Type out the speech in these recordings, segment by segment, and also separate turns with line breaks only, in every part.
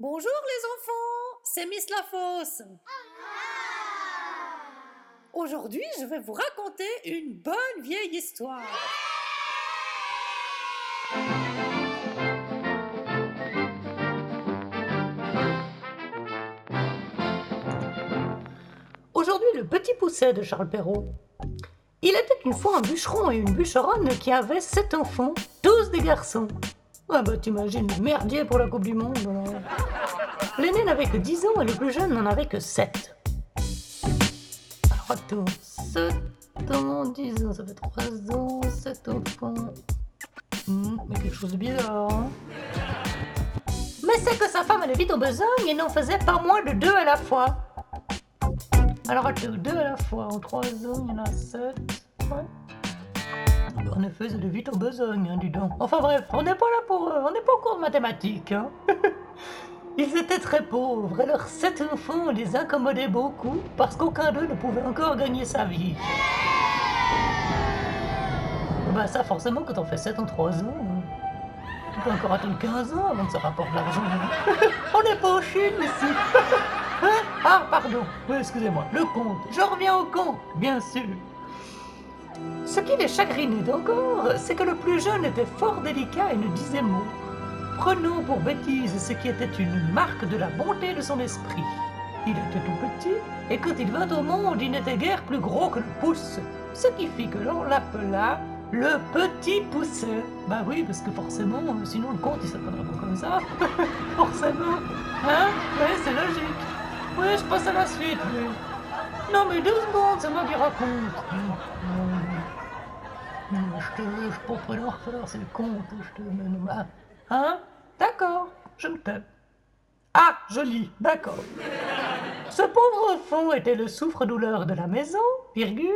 Bonjour les enfants, c'est Miss Lafosse. Aujourd'hui, je vais vous raconter une bonne vieille histoire. Aujourd'hui, le petit pousset de Charles Perrault. Il était une fois un bûcheron et une bûcheronne qui avaient sept enfants, tous des garçons. Ah bah t'imagines le merdier pour la Coupe du Monde. L'aîné n'avait que 10 ans et le plus jeune n'en avait que 7. Alors attends, 7 ans, 10 ans, ça fait 3 ans, 7 enfants. Hmm, mais quelque chose de bizarre. Hein mais c'est que sa femme allait vite en besogne et n'en faisait pas moins de 2 à la fois. Alors attends, 2 à la fois, en 3 ans, il y en a 7. Ouais. En effet, c'est de vite en besogne, hein, dis donc. Enfin bref, on n'est pas là pour... euh, on n'est pas au cours de mathématiques, hein. Ils étaient très pauvres et leurs sept enfants les incommodaient beaucoup parce qu'aucun d'eux ne pouvait encore gagner sa vie. Bah ça forcément quand on fait 7 en 3 ans, hein. tu peux encore attendre 15 ans avant que ça rapporte de l'argent. on n'est pas en Chine ici. Hein? Ah pardon, excusez-moi, le compte. Je reviens au compte, bien sûr. Ce qui les chagrinait encore, c'est que le plus jeune était fort délicat et ne disait mot, prenant pour bêtise ce qui était une marque de la bonté de son esprit. Il était tout petit, et quand il vint au monde, il n'était guère plus gros que le pouce, ce qui fit que l'on l'appela le petit pousset. Bah oui, parce que forcément, euh, sinon le compte il s'appellerait pas comme ça. forcément. Hein Oui, c'est logique. Oui, je passe à la suite, oui. Non mais deux secondes, c'est moi qui raconte. Je te je peux pas le refaire, c'est le compte, je te mets là. Hein? D'accord, je me tais. Ah, joli, d'accord. Ce pauvre enfant était le souffre-douleur de la maison, virgule.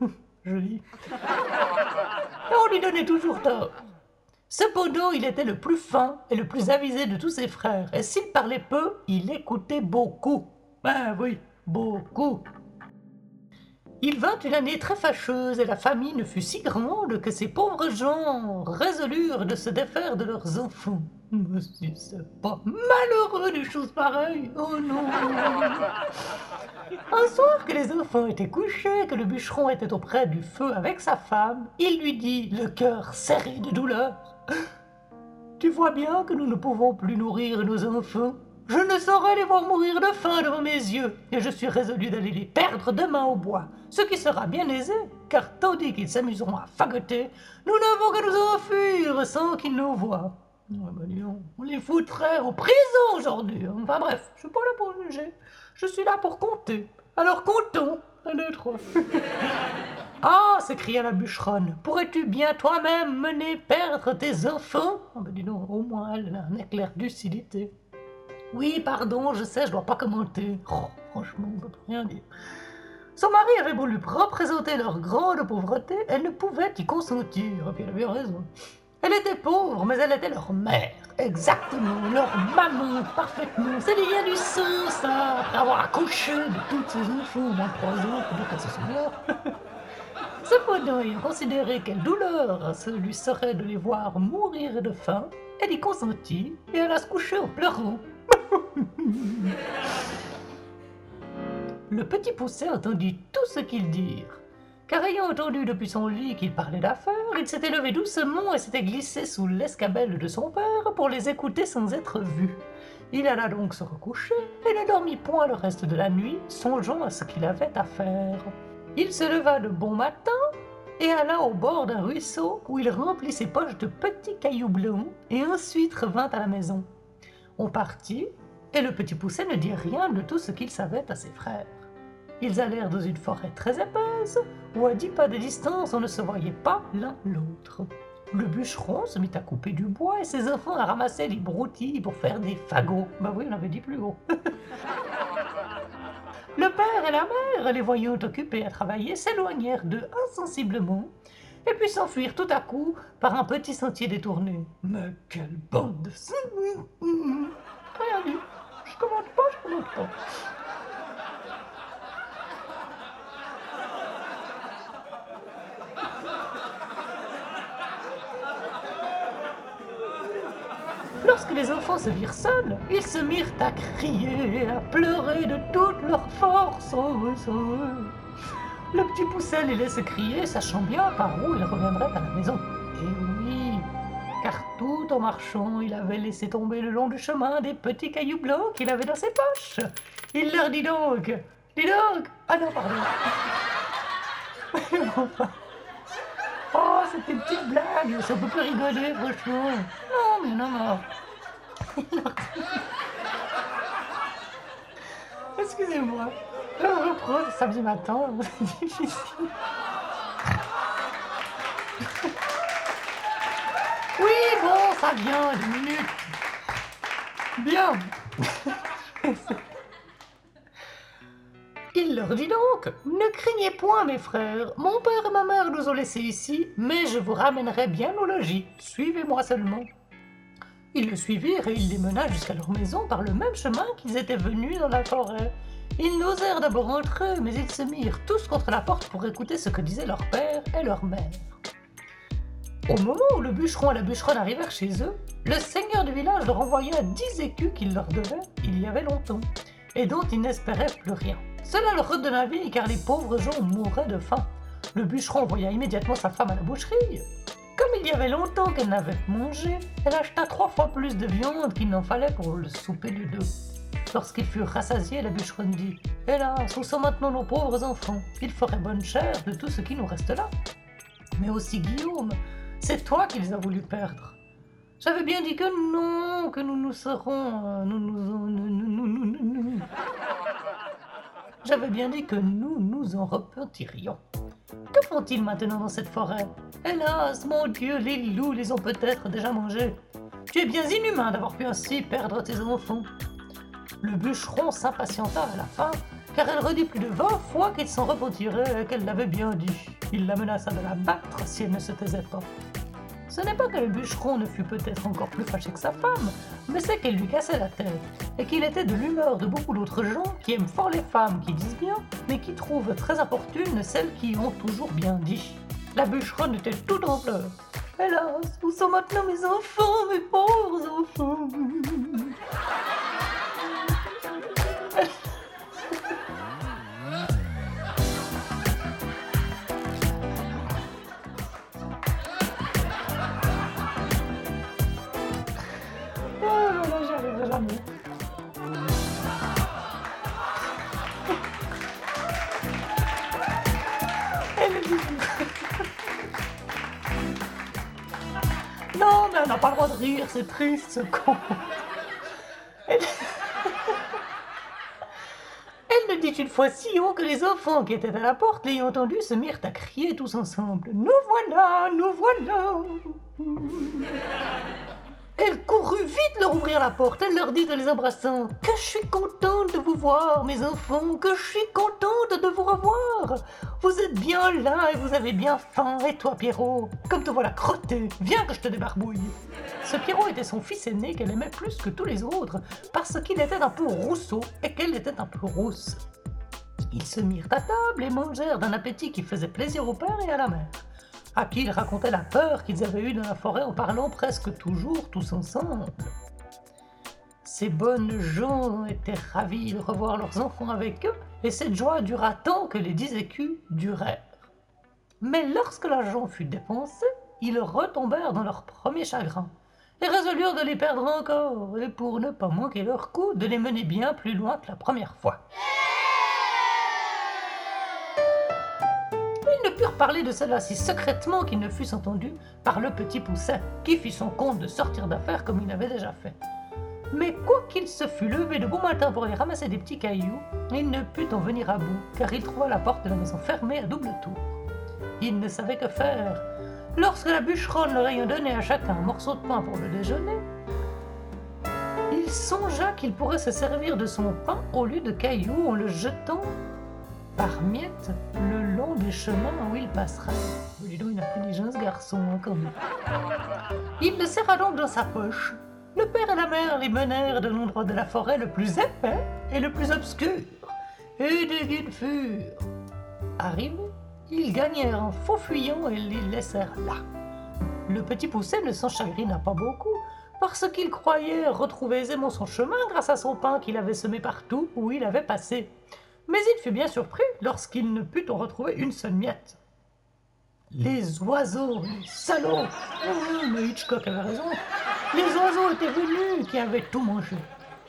Joli. Et on lui donnait toujours tort. Cependant, il était le plus fin et le plus avisé de tous ses frères, et s'il parlait peu, il écoutait beaucoup. Ben oui, beaucoup. Il vint une année très fâcheuse et la famine fut si grande que ces pauvres gens résolurent de se défaire de leurs enfants. Mais si c'est pas malheureux des choses pareilles, oh non. Un soir que les enfants étaient couchés, que le bûcheron était auprès du feu avec sa femme, il lui dit, le cœur serré de douleur, Tu vois bien que nous ne pouvons plus nourrir nos enfants je ne saurais les voir mourir de faim devant mes yeux, et je suis résolu d'aller les perdre demain au bois, ce qui sera bien aisé, car tandis qu'ils s'amuseront à fagoter, nous n'avons qu'à nous enfuir sans qu'ils nous voient. Ouais, bah, on les foutrait en prison aujourd'hui. hein. Enfin bref, je suis pas là pour juger, je suis là pour compter. Alors comptons. Un, deux, trois. Ah s'écria la bûcheronne, pourrais-tu bien toi-même mener perdre tes enfants? Ah bah dis donc, au moins elle a un éclair de lucidité. Oui, pardon, je sais, je dois pas commenter. Oh, franchement, on peut plus rien dire. Son mari avait lui représenter leur grande pauvreté, elle ne pouvait y consentir. Et puis elle avait raison. Elle était pauvre, mais elle était leur mère. Exactement, leur maman, parfaitement. C'est lié du sang, ça. Après avoir accouché de toutes ses enfants, trois ans, pour dire qu'elle se. Cependant, ayant considéré quelle douleur ce lui serait de les voir mourir de faim, elle y consentit et alla se coucher en pleurant. Le petit pousset entendit tout ce qu'ils dirent, car ayant entendu depuis son lit qu'ils parlaient d'affaires, il s'était levé doucement et s'était glissé sous l'escabelle de son père pour les écouter sans être vu. Il alla donc se recoucher et ne dormit point le reste de la nuit, songeant à ce qu'il avait à faire. Il se leva de bon matin et alla au bord d'un ruisseau où il remplit ses poches de petits cailloux blancs et ensuite revint à la maison. On partit, et le petit pousset ne dit rien de tout ce qu'il savait à ses frères. Ils allèrent dans une forêt très épaisse, où à dix pas de distance on ne se voyait pas l'un l'autre. Le bûcheron se mit à couper du bois et ses enfants à ramasser les broutilles pour faire des fagots. Bah oui, on avait dit plus haut. le père et la mère, les voyant occupés à travailler, s'éloignèrent d'eux insensiblement et puis s'enfuirent tout à coup par un petit sentier détourné. Mais quelle bande de... Rien dit. Je commande pas, je commande pas. Lorsque les enfants se virent seuls, ils se mirent à crier et à pleurer de toute leur force. Oh, Le petit pousset les laissait crier, sachant bien par où il reviendrait à la maison. Et oui, car tout en marchant, il avait laissé tomber le long du chemin des petits cailloux blancs qu'il avait dans ses poches. Il leur dit donc Dis donc Ah non, pardon Oh, c'était une petite blague, ça peut plus rigoler, franchement. Non, mais non. Excusez-moi. Reprends le samedi matin. Oui, bon, ça vient, deux minutes. Bien. Il leur dit donc Ne craignez point, mes frères, mon père et ma mère nous ont laissés ici, mais je vous ramènerai bien au logis. Suivez-moi seulement. Ils le suivirent et il les mena jusqu'à leur maison par le même chemin qu'ils étaient venus dans la forêt. Ils n'osèrent d'abord entrer, mais ils se mirent tous contre la porte pour écouter ce que disaient leur père et leur mère. Au moment où le bûcheron et la bûcheronne arrivèrent chez eux, le seigneur du village leur envoya dix écus qu'il leur devait il y avait longtemps, et dont ils n'espéraient plus rien. Cela leur redonna vie car les pauvres gens mouraient de faim. Le bûcheron envoya immédiatement sa femme à la boucherie. Comme il y avait longtemps qu'elle n'avait mangé, elle acheta trois fois plus de viande qu'il n'en fallait pour le souper du deux. Lorsqu'ils furent rassasiés, la bûcheronne dit Hélas, où sont maintenant nos pauvres enfants? Ils feraient bonne chère de tout ce qui nous reste là. Mais aussi Guillaume, c'est toi qui les as voulu perdre. J'avais bien dit que non, que nous nous serons. nous, nous, J'avais bien dit que nous nous en repentirions. Que font-ils maintenant dans cette forêt? Hélas, mon Dieu, les loups les ont peut-être déjà mangés. Tu es bien inhumain d'avoir pu ainsi perdre tes enfants. Le bûcheron s'impatienta à la fin, car elle redit plus de vingt fois qu'il s'en repentirait et qu'elle l'avait bien dit. Il la menaça de la battre si elle ne se taisait pas. Ce n'est pas que le bûcheron ne fut peut-être encore plus fâché que sa femme, mais c'est qu'elle lui cassait la tête, et qu'il était de l'humeur de beaucoup d'autres gens qui aiment fort les femmes qui disent bien, mais qui trouvent très importunes celles qui ont toujours bien dit. La bûcheronne était tout en pleurs. Hélas, où sont maintenant mes enfants, mes pauvres enfants? N'a pas le droit de rire, c'est triste ce con. Elle... Elle le dit une fois si haut que les enfants qui étaient à la porte, l'ayant entendu, se mirent à crier tous ensemble. Nous voilà, nous voilà. Elle courut vite leur ouvrir la porte. Elle leur dit en les embrassant Que je suis contente de vous voir, mes enfants, que je suis contente de vous revoir. Vous êtes bien là et vous avez bien faim. Et toi, Pierrot, comme te voilà crotté, viens que je te débarbouille. Ce Pierrot était son fils aîné qu'elle aimait plus que tous les autres parce qu'il était un peu rousseau et qu'elle était un peu rousse. Ils se mirent à table et mangèrent d'un appétit qui faisait plaisir au père et à la mère à qui ils racontaient la peur qu'ils avaient eue dans la forêt en parlant presque toujours tous ensemble. Ces bonnes gens étaient ravis de revoir leurs enfants avec eux, et cette joie dura tant que les dix écus durèrent. Mais lorsque l'argent fut dépensé, ils retombèrent dans leur premier chagrin, et résolurent de les perdre encore, et pour ne pas manquer leur coup, de les mener bien plus loin que la première fois. purent parler de cela si secrètement qu'il ne fût entendu par le petit poussin, qui fit son compte de sortir d'affaires comme il avait déjà fait. Mais quoiqu'il se fût levé de bon matin pour aller ramasser des petits cailloux, il ne put en venir à bout, car il trouva la porte de la maison fermée à double tour. Il ne savait que faire. Lorsque la bûcheronne leur ayant donné à chacun un morceau de pain pour le déjeuner, il songea qu'il pourrait se servir de son pain au lieu de cailloux en le jetant par miettes le long des chemins où il passerait. Dis donc, il garçon, quand même. Il le serra donc dans sa poche. Le père et la mère les menèrent de l'endroit de la forêt le plus épais et le plus obscur. Et dès qu'ils furent arrivés, ils gagnèrent en faux fuyant et les laissèrent là. Le petit poussé ne s'en chagrina pas beaucoup, parce qu'il croyait retrouver aisément son chemin grâce à son pain qu'il avait semé partout où il avait passé. Mais il fut bien surpris lorsqu'il ne put en retrouver une seule miette. Les oiseaux, les salauds oh, Mais Hitchcock avait raison. Les oiseaux étaient venus qui avaient tout mangé.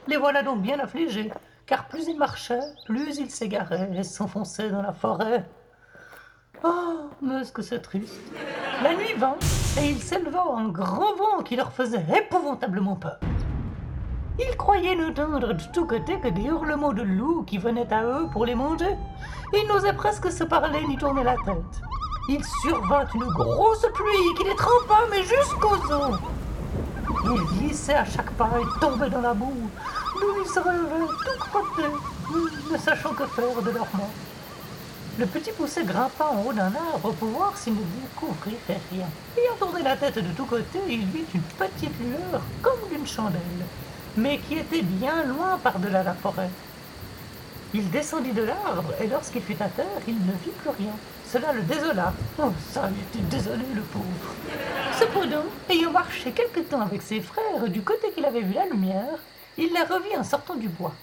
Les voilà donc bien affligés, car plus ils marchaient, plus ils s'égaraient et s'enfonçaient dans la forêt. Oh, mais est-ce que c'est triste? La nuit vint, et il s'éleva un grand vent qui leur faisait épouvantablement peur. Ils croyaient n'entendre de tous côtés que des hurlements de loups qui venaient à eux pour les manger. Ils n'osaient presque se parler ni tourner la tête. Il survint une grosse pluie qui les trempa, mais jusqu'aux os. Ils glissaient à chaque pas et tombaient dans la boue, d'où ils se relevaient tout crottés, ne sachant que faire de leur mort. Le petit poussé grimpa en haut d'un arbre pour voir s'il ne découvrirait rien. Ayant tourné la tête de tous côtés, il vit une petite lueur comme d'une chandelle, mais qui était bien loin par-delà la forêt. Il descendit de l'arbre, et lorsqu'il fut à terre, il ne vit plus rien. Cela le désola. Oh, ça, il était désolé, le pauvre. Cependant, ayant marché quelque temps avec ses frères du côté qu'il avait vu la lumière, il la revit en sortant du bois.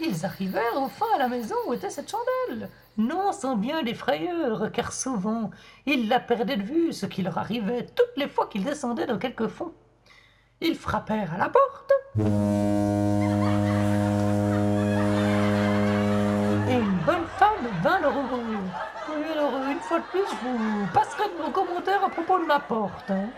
Ils arrivèrent enfin à la maison où était cette chandelle, non sans bien des frayeurs, car souvent ils la perdaient de vue, ce qui leur arrivait toutes les fois qu'ils descendaient dans quelque fond. Ils frappèrent à la porte. De plus, vous passerez de vos commentaires à propos de ma porte. hein.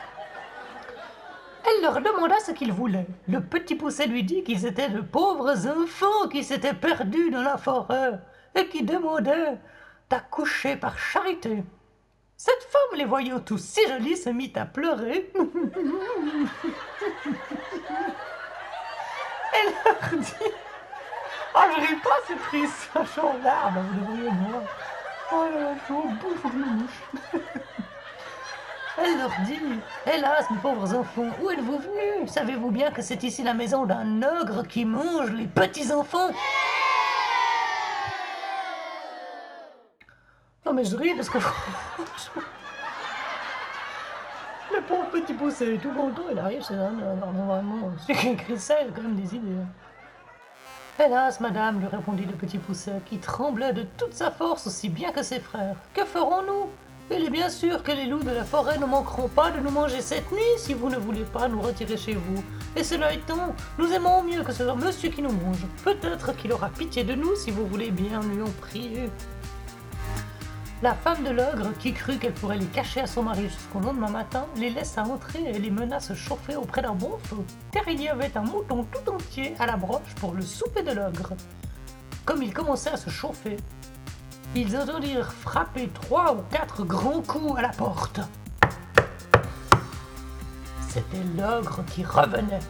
Elle leur demanda ce qu'ils voulaient. Le petit poussé lui dit qu'ils étaient de pauvres enfants qui s'étaient perdus dans la forêt et qui demandaient d'accoucher par charité. Cette femme, les voyant tous si jolis, se mit à pleurer. Elle leur dit Ah, je ris pas, c'est triste, en larmes, vous devriez voir. Oh là là, je me mouche. Elle leur dit Hélas, mes pauvres enfants, où êtes-vous venus? Savez-vous bien que c'est ici la maison d'un ogre qui mange les petits enfants? Non, mais je ris parce que. Le pauvre petit poussé est tout content, il arrive non, vraiment. Celui qui écrit quand même des idées. Hélas, madame, lui répondit le petit pousset, qui tremblait de toute sa force aussi bien que ses frères. Que ferons-nous? Il est bien sûr que les loups de la forêt ne manqueront pas de nous manger cette nuit si vous ne voulez pas nous retirer chez vous. Et cela étant, nous aimons mieux que ce soit monsieur qui nous mange. Peut-être qu'il aura pitié de nous si vous voulez bien lui en prier. La femme de l'ogre, qui crut qu'elle pourrait les cacher à son mari jusqu'au lendemain matin, les laissa entrer et les mena se chauffer auprès d'un bon feu, car il y avait un mouton tout entier à la broche pour le souper de l'ogre. Comme ils commençaient à se chauffer, ils entendirent frapper trois ou quatre grands coups à la porte. C'était l'ogre qui revenait.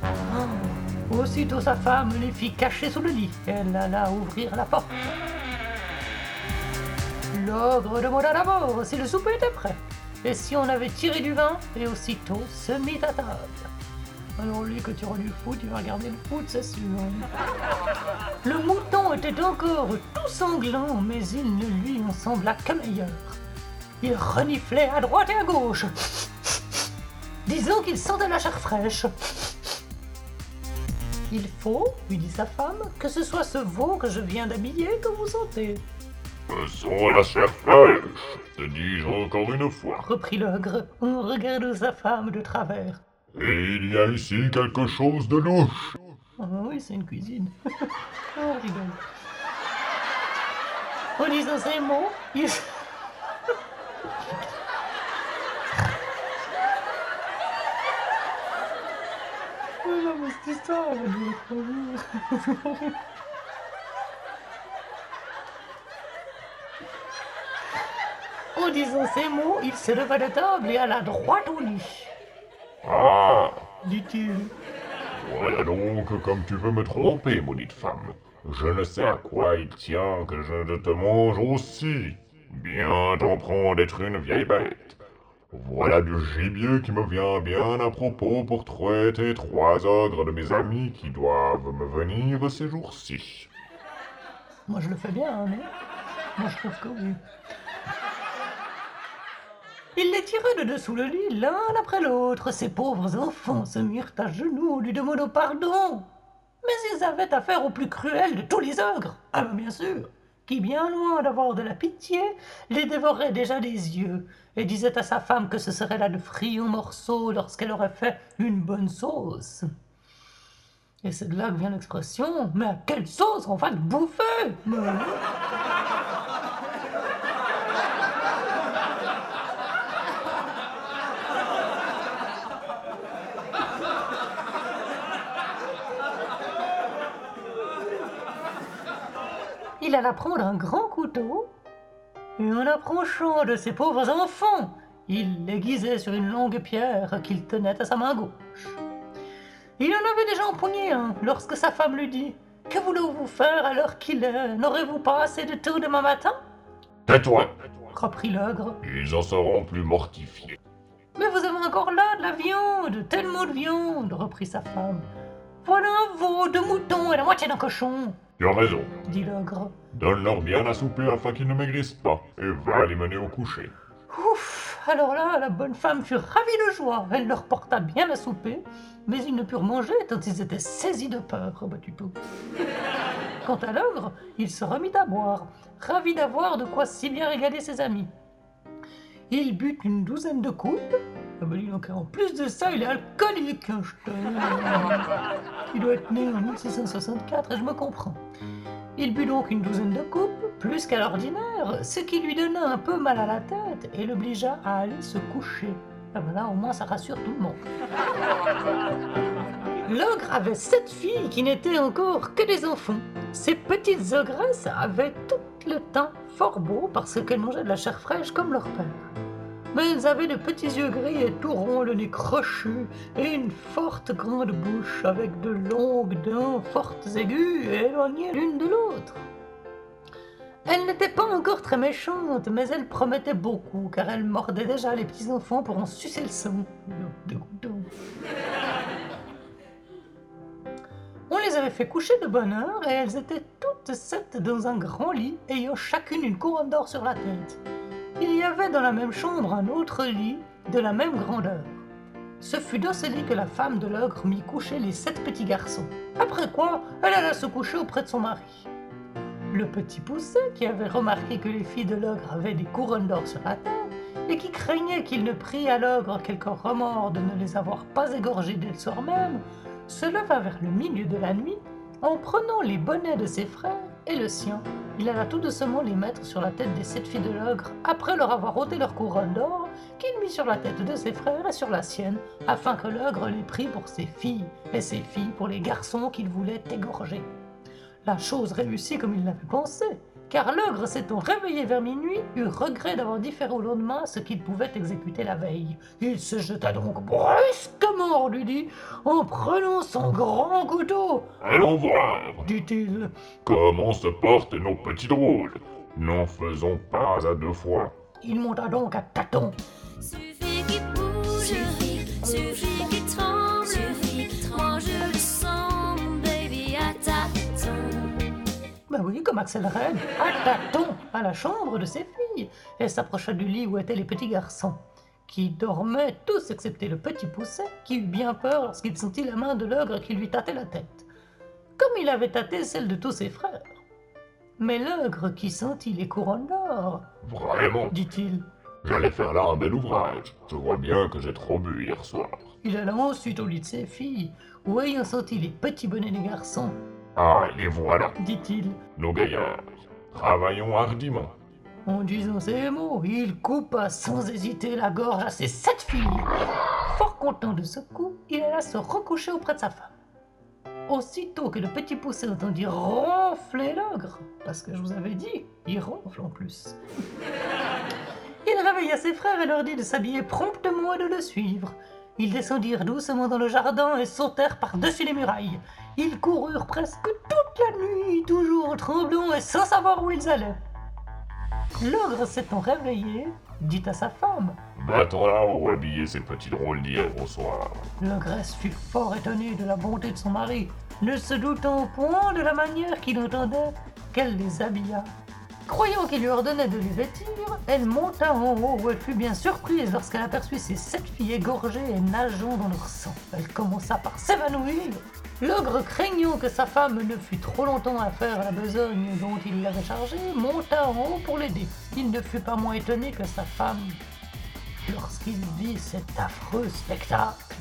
Aussitôt sa femme les fit cacher sous le lit. Elle alla ouvrir la porte. L'ogre demanda d'abord si le souper était prêt, et si on avait tiré du vin, et aussitôt se mit à table. Alors lui, que tu auras du foot, il va regarder le foot, c'est sûr. Le mouton était encore tout sanglant, mais il ne lui en sembla que meilleur. Il reniflait à droite et à gauche, disant qu'il sentait la chair fraîche. Il faut, lui dit sa femme, que ce soit ce veau que je viens d'habiller que vous sentez.
Sans la chair fraîche, te dis-je encore une fois.
reprit l'ogre en regardant sa femme de travers.
Et il y a ici quelque chose de louche.
Ah oui, c'est une cuisine. oh, on rigole. En disant ces mots, il... Oh non, mais cette histoire, elle va durer En disant ces mots, il se leva de table et alla droit au lit,
Ah,
dit-il.
voilà donc comme tu veux me tromper, maudite femme. Je ne sais à quoi il tient que je ne te mange aussi. Bien t'en prends d'être une vieille bête. Voilà du gibier qui me vient bien à propos pour traiter trois ogres de mes amis qui doivent me venir ces jours-ci.
Moi, je le fais bien, hein, non Moi, je trouve que oui. Il les tira de dessous le lit l'un après l'autre. Ces pauvres enfants se mirent à genoux, lui demandant pardon. Mais ils avaient affaire au plus cruel de tous les ogres, ah ben, bien sûr, qui, bien loin d'avoir de la pitié, les dévorait déjà des yeux, et disait à sa femme que ce serait là de friands morceaux lorsqu'elle aurait fait une bonne sauce. Et c'est de là que vient l'expression Mais à quelle sauce on va le bouffer? Il alla prendre un grand couteau, et en approchant de ses pauvres enfants, il l'aiguisait sur une longue pierre qu'il tenait à sa main gauche. Il en avait déjà empoigné un lorsque sa femme lui dit Que voulez-vous faire à l'heure qu'il est? N'aurez-vous pas assez de tout demain matin
Tais-toi
reprit l'ogre.
Ils en seront plus mortifiés.
Mais vous avez encore là de la viande, tellement de viande, reprit sa femme. Voilà un veau, deux moutons et la moitié d'un cochon.
Tu as raison.
dit l'ogre.
Donne-leur bien à souper afin qu'ils ne maigrissent pas, et va les mener au coucher.
Ouf Alors là, la bonne femme fut ravie de joie. Elle leur porta bien à souper, mais ils ne purent manger tant ils étaient saisis de peur. Oh bah, tu peux. Quant à l'ogre, il se remit à boire, ravi d'avoir de quoi si bien régaler ses amis. Il but une douzaine de coupes, ah donc, en plus de ça, il est alcoolique, hein, je Il doit être né en 1664, et je me comprends. Il but donc une douzaine de coupes, plus qu'à l'ordinaire, ce qui lui donna un peu mal à la tête et l'obligea à aller se coucher. Ah ben là, au moins, ça rassure tout le monde. L'ogre avait sept filles qui n'étaient encore que des enfants. Ces petites ogresses avaient tout le temps fort beau parce qu'elles mangeaient de la chair fraîche comme leur père mais elles avaient de petits yeux gris et tout ronds, le nez crochu, et une forte grande bouche avec de longues dents fortes aiguës éloignées l'une de l'autre. Elles n'étaient pas encore très méchantes, mais elles promettaient beaucoup, car elles mordaient déjà les petits enfants pour en sucer le sang. On les avait fait coucher de bonne heure, et elles étaient toutes sept dans un grand lit, ayant chacune une couronne d'or sur la tête. Il y avait dans la même chambre un autre lit de la même grandeur. Ce fut dans ce lit que la femme de l'ogre mit coucher les sept petits garçons. Après quoi, elle alla se coucher auprès de son mari. Le petit Pousset, qui avait remarqué que les filles de l'ogre avaient des couronnes d'or sur la tête, et qui craignait qu'il ne prie à l'ogre quelque remords de ne les avoir pas égorgés dès le soir même, se leva vers le milieu de la nuit en prenant les bonnets de ses frères et le sien il alla tout doucement les mettre sur la tête des sept filles de l'ogre, après leur avoir ôté leur couronne d'or, qu'il mit sur la tête de ses frères et sur la sienne, afin que l'ogre les prît pour ses filles, et ses filles pour les garçons qu'il voulait égorger. La chose réussit comme il l'avait pensé, car l'ogre s'étant réveillé vers minuit, eut regret d'avoir différé au lendemain ce qu'il pouvait exécuter la veille. Il se jeta donc brusquement, lui dit, en prenant son grand couteau.
Allons voir,
dit-il,
comment se portent nos petits drôles? N'en faisons pas à deux fois.
Il monta donc à tâtons. Ben oui, comme Axel Red, à tâtons, à la chambre de ses filles, et s'approcha du lit où étaient les petits garçons, qui dormaient tous excepté le petit Pousset, qui eut bien peur lorsqu'il sentit la main de l'ogre qui lui tâtait la tête, comme il avait tâté celle de tous ses frères. Mais l'ogre qui sentit les couronnes d'or,
Vraiment
dit-il,
J'allais faire là un bel ouvrage. Je vois bien que j'ai trop bu hier soir.
Il alla ensuite au lit de ses filles, où ayant senti les petits bonnets des garçons,
ah, les voilà,
dit-il.
nos gaillards. Travaillons hardiment.
En disant ces mots, il coupa sans hésiter la gorge à ses sept filles. Fort content de ce coup, il alla se recoucher auprès de sa femme. Aussitôt que le petit poussé entendit ronfler l'ogre, parce que je vous avais dit, il ronfle en plus. Il réveilla ses frères et leur dit de s'habiller promptement et de le suivre. Ils descendirent doucement dans le jardin et sautèrent par-dessus les murailles. Ils coururent presque toute la nuit, toujours tremblants et sans savoir où ils allaient. L'ogre s'étant réveillé, dit à sa femme
Va-t'en là où habiller ces petits drôles d'hier au soir.
L'ogresse fut fort étonnée de la bonté de son mari, ne se doutant point de la manière qu'il entendait qu'elle les habilla. Croyant qu'il lui ordonnait de les vêtir, elle monta en haut où elle fut bien surprise lorsqu'elle aperçut ses sept filles égorgées et nageant dans leur sang. Elle commença par s'évanouir. L'ogre, craignant que sa femme ne fût trop longtemps à faire la besogne dont il l'avait chargée, monta en haut pour l'aider. Il ne fut pas moins étonné que sa femme lorsqu'il vit cet affreux spectacle.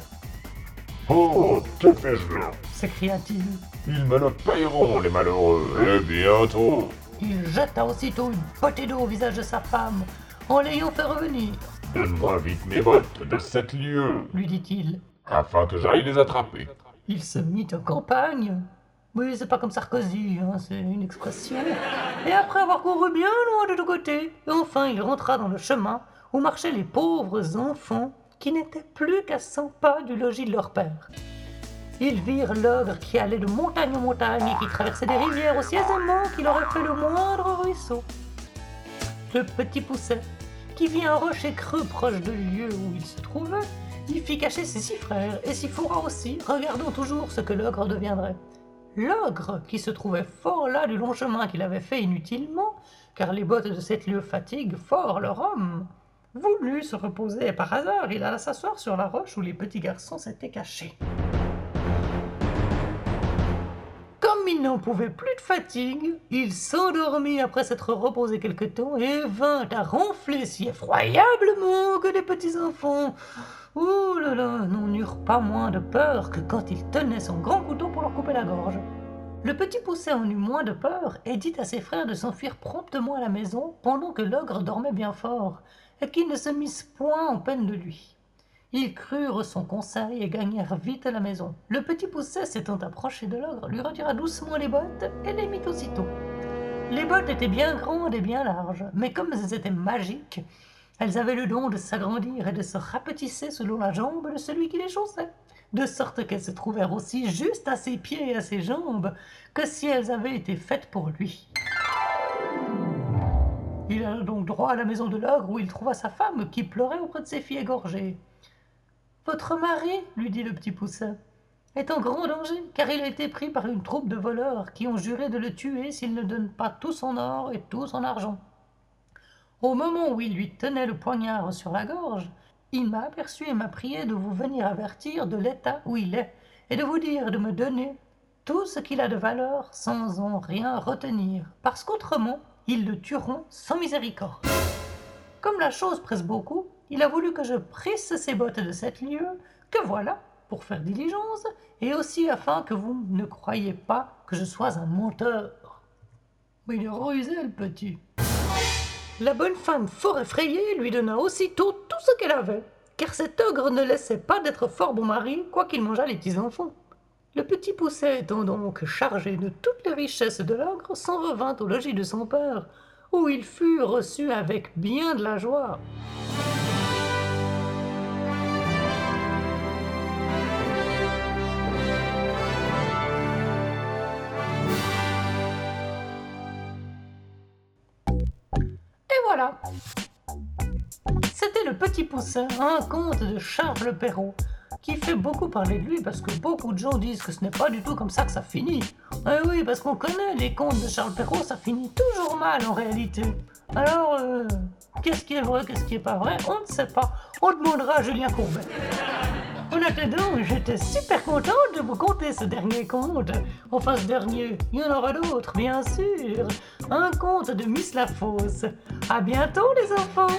Oh, que fais-je là
s'écria-t-il.
Ils me le payeront, les malheureux, et bientôt.
Il jeta aussitôt une potée d'eau au visage de sa femme en l'ayant fait revenir.
Donne-moi vite mes bottes de sept lieues,
lui dit-il.
afin que j'aille les attraper.
Il se mit en campagne. Oui, c'est pas comme Sarkozy, hein, c'est une expression. Et après avoir couru bien loin de tous côtés, enfin il rentra dans le chemin où marchaient les pauvres enfants qui n'étaient plus qu'à cent pas du logis de leur père. Ils virent l'ogre qui allait de montagne en montagne et qui traversait des rivières aussi aisément qu'il aurait fait le moindre ruisseau. Le petit pousset, qui vit un rocher creux proche du lieu où il se trouvait, y fit cacher ses six frères et s'y fourra aussi, regardant toujours ce que l'ogre deviendrait. L'ogre, qui se trouvait fort là du long chemin qu'il avait fait inutilement, car les bottes de cette lieu fatiguent fort leur homme, voulut se reposer et par hasard il alla s'asseoir sur la roche où les petits garçons s'étaient cachés. Comme il n'en pouvait plus de fatigue, il s'endormit après s'être reposé quelque temps et vint à ronfler si effroyablement que les petits enfants, là là, n'en eurent pas moins de peur que quand il tenait son grand couteau pour leur couper la gorge. Le petit pousset en eut moins de peur et dit à ses frères de s'enfuir promptement à la maison pendant que l'ogre dormait bien fort, et qu'ils ne se missent point en peine de lui. Ils crurent son conseil et gagnèrent vite la maison. Le petit pousset s'étant approché de l'ogre, lui retira doucement les bottes et les mit aussitôt. Les bottes étaient bien grandes et bien larges, mais comme elles étaient magiques, elles avaient le don de s'agrandir et de se rapetisser selon la jambe de celui qui les chaussait, de sorte qu'elles se trouvèrent aussi juste à ses pieds et à ses jambes que si elles avaient été faites pour lui. Il alla donc droit à la maison de l'ogre où il trouva sa femme qui pleurait auprès de ses filles égorgées. Votre mari, lui dit le petit poussin, est en grand danger, car il a été pris par une troupe de voleurs qui ont juré de le tuer s'il ne donne pas tout son or et tout son argent. Au moment où il lui tenait le poignard sur la gorge, il m'a aperçu et m'a prié de vous venir avertir de l'état où il est, et de vous dire de me donner tout ce qu'il a de valeur sans en rien retenir, parce qu'autrement ils le tueront sans miséricorde. Comme la chose presse beaucoup, il a voulu que je prisse ses bottes de sept lieues, que voilà, pour faire diligence, et aussi afin que vous ne croyiez pas que je sois un menteur. Mais il est rusé, le petit. La bonne femme, fort effrayée, lui donna aussitôt tout ce qu'elle avait, car cet ogre ne laissait pas d'être fort bon mari, quoiqu'il mangeât les petits enfants. Le petit pousset étant donc chargé de toutes les richesses de l'ogre, s'en revint au logis de son père, où il fut reçu avec bien de la joie. Voilà. C'était le petit poussin, un conte de Charles Perrault, qui fait beaucoup parler de lui parce que beaucoup de gens disent que ce n'est pas du tout comme ça que ça finit. Eh oui, parce qu'on connaît les contes de Charles Perrault, ça finit toujours mal en réalité. Alors, euh, qu'est-ce qui est vrai, qu'est-ce qui est pas vrai On ne sait pas. On demandera à Julien Courbet. En attendant, j'étais super contente de vous conter ce dernier conte. Enfin, ce dernier, il y en aura d'autres, bien sûr. Un conte de Miss La Fosse. À bientôt, les enfants